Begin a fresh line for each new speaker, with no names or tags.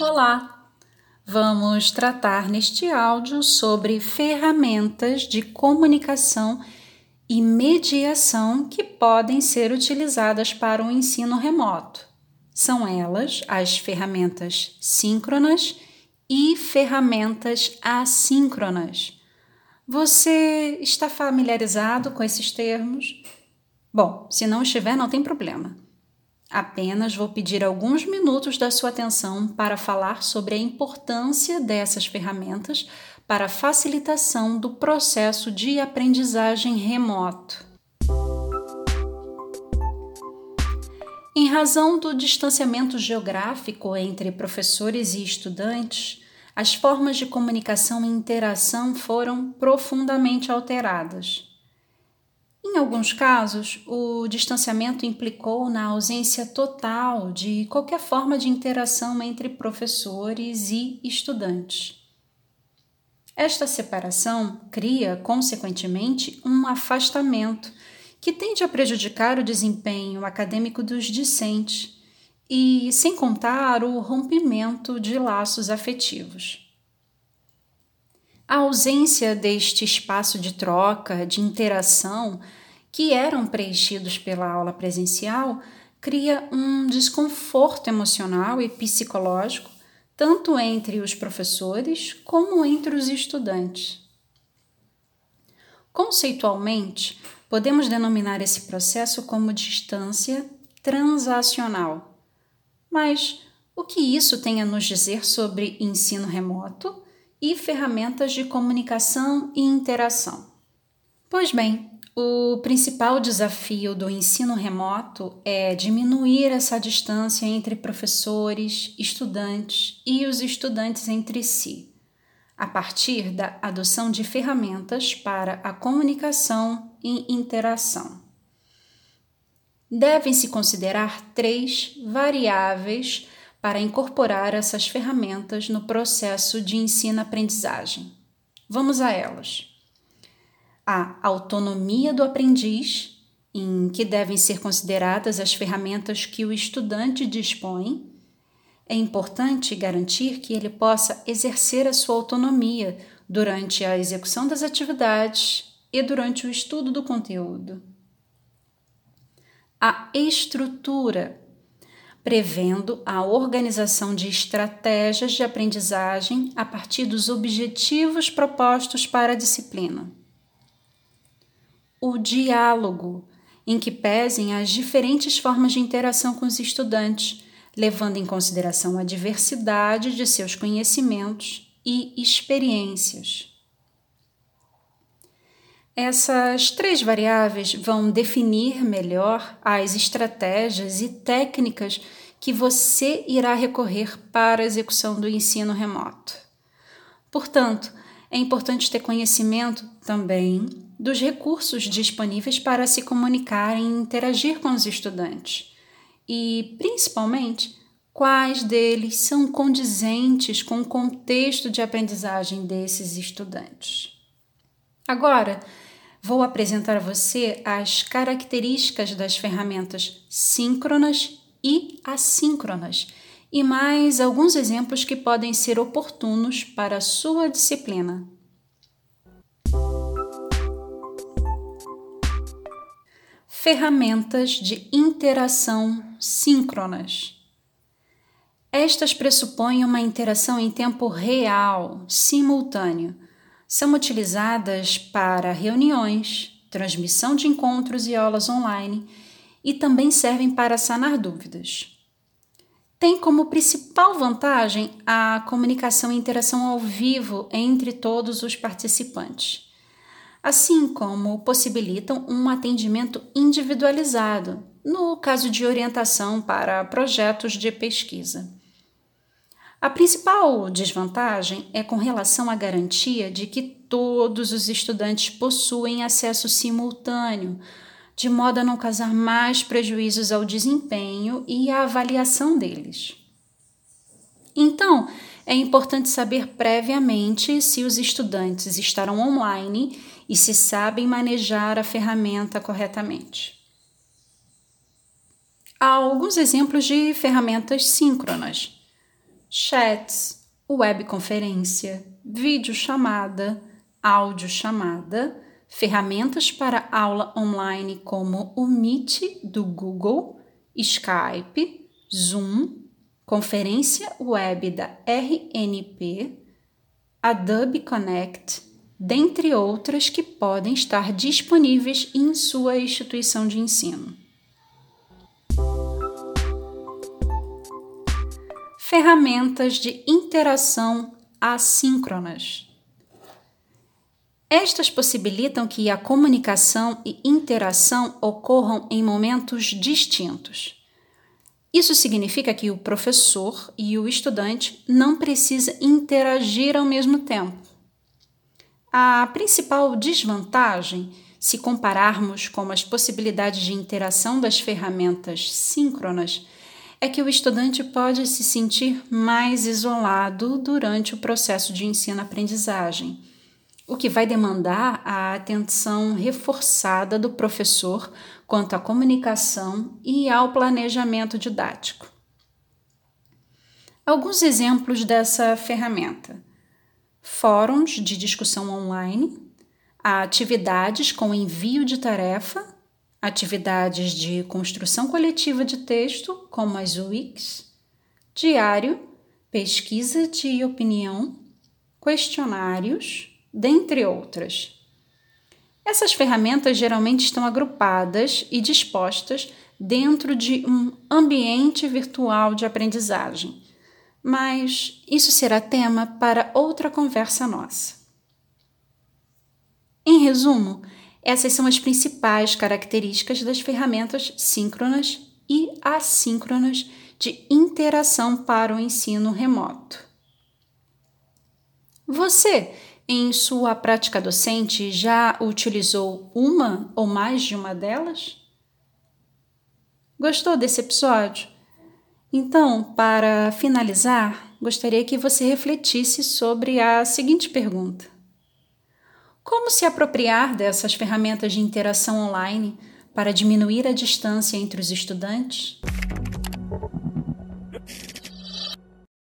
Olá! Vamos tratar neste áudio sobre ferramentas de comunicação e mediação que podem ser utilizadas para o ensino remoto. São elas as ferramentas síncronas e ferramentas assíncronas. Você está familiarizado com esses termos? Bom, se não estiver, não tem problema. Apenas vou pedir alguns minutos da sua atenção para falar sobre a importância dessas ferramentas para a facilitação do processo de aprendizagem remoto. Em razão do distanciamento geográfico entre professores e estudantes, as formas de comunicação e interação foram profundamente alteradas. Em alguns casos, o distanciamento implicou na ausência total de qualquer forma de interação entre professores e estudantes. Esta separação cria, consequentemente, um afastamento que tende a prejudicar o desempenho acadêmico dos discentes e, sem contar, o rompimento de laços afetivos. A ausência deste espaço de troca, de interação, que eram preenchidos pela aula presencial, cria um desconforto emocional e psicológico, tanto entre os professores como entre os estudantes. Conceitualmente, podemos denominar esse processo como distância transacional. Mas o que isso tem a nos dizer sobre ensino remoto? e ferramentas de comunicação e interação. Pois bem, o principal desafio do ensino remoto é diminuir essa distância entre professores, estudantes e os estudantes entre si, a partir da adoção de ferramentas para a comunicação e interação. Devem-se considerar três variáveis para incorporar essas ferramentas no processo de ensino-aprendizagem. Vamos a elas. A autonomia do aprendiz, em que devem ser consideradas as ferramentas que o estudante dispõe. É importante garantir que ele possa exercer a sua autonomia durante a execução das atividades e durante o estudo do conteúdo. A estrutura prevendo a organização de estratégias de aprendizagem a partir dos objetivos propostos para a disciplina. O diálogo, em que pesem as diferentes formas de interação com os estudantes, levando em consideração a diversidade de seus conhecimentos e experiências. Essas três variáveis vão definir melhor as estratégias e técnicas que você irá recorrer para a execução do ensino remoto. Portanto, é importante ter conhecimento também dos recursos disponíveis para se comunicar e interagir com os estudantes e, principalmente, quais deles são condizentes com o contexto de aprendizagem desses estudantes. Agora, vou apresentar a você as características das ferramentas síncronas e assíncronas e mais alguns exemplos que podem ser oportunos para a sua disciplina. Ferramentas de interação síncronas. Estas pressupõem uma interação em tempo real, simultâneo são utilizadas para reuniões, transmissão de encontros e aulas online e também servem para sanar dúvidas. Tem como principal vantagem a comunicação e interação ao vivo entre todos os participantes, assim como possibilitam um atendimento individualizado no caso de orientação para projetos de pesquisa. A principal desvantagem é com relação à garantia de que todos os estudantes possuem acesso simultâneo, de modo a não causar mais prejuízos ao desempenho e à avaliação deles. Então, é importante saber previamente se os estudantes estarão online e se sabem manejar a ferramenta corretamente. Há alguns exemplos de ferramentas síncronas: chats, webconferência, videochamada, áudio-chamada, ferramentas para aula online como o Meet do Google, Skype, Zoom, conferência web da RNP, Adobe Connect, dentre outras que podem estar disponíveis em sua instituição de ensino. Ferramentas de interação assíncronas. Estas possibilitam que a comunicação e interação ocorram em momentos distintos. Isso significa que o professor e o estudante não precisam interagir ao mesmo tempo. A principal desvantagem, se compararmos com as possibilidades de interação das ferramentas síncronas, é que o estudante pode se sentir mais isolado durante o processo de ensino-aprendizagem, o que vai demandar a atenção reforçada do professor quanto à comunicação e ao planejamento didático. Alguns exemplos dessa ferramenta: fóruns de discussão online, atividades com envio de tarefa atividades de construção coletiva de texto, como as UICs, diário, pesquisa de opinião, questionários, dentre outras. Essas ferramentas geralmente estão agrupadas e dispostas dentro de um ambiente virtual de aprendizagem, mas isso será tema para outra conversa nossa. Em resumo, essas são as principais características das ferramentas síncronas e assíncronas de interação para o ensino remoto. Você, em sua prática docente, já utilizou uma ou mais de uma delas? Gostou desse episódio? Então, para finalizar, gostaria que você refletisse sobre a seguinte pergunta: como se apropriar dessas ferramentas de interação online para diminuir a distância entre os estudantes?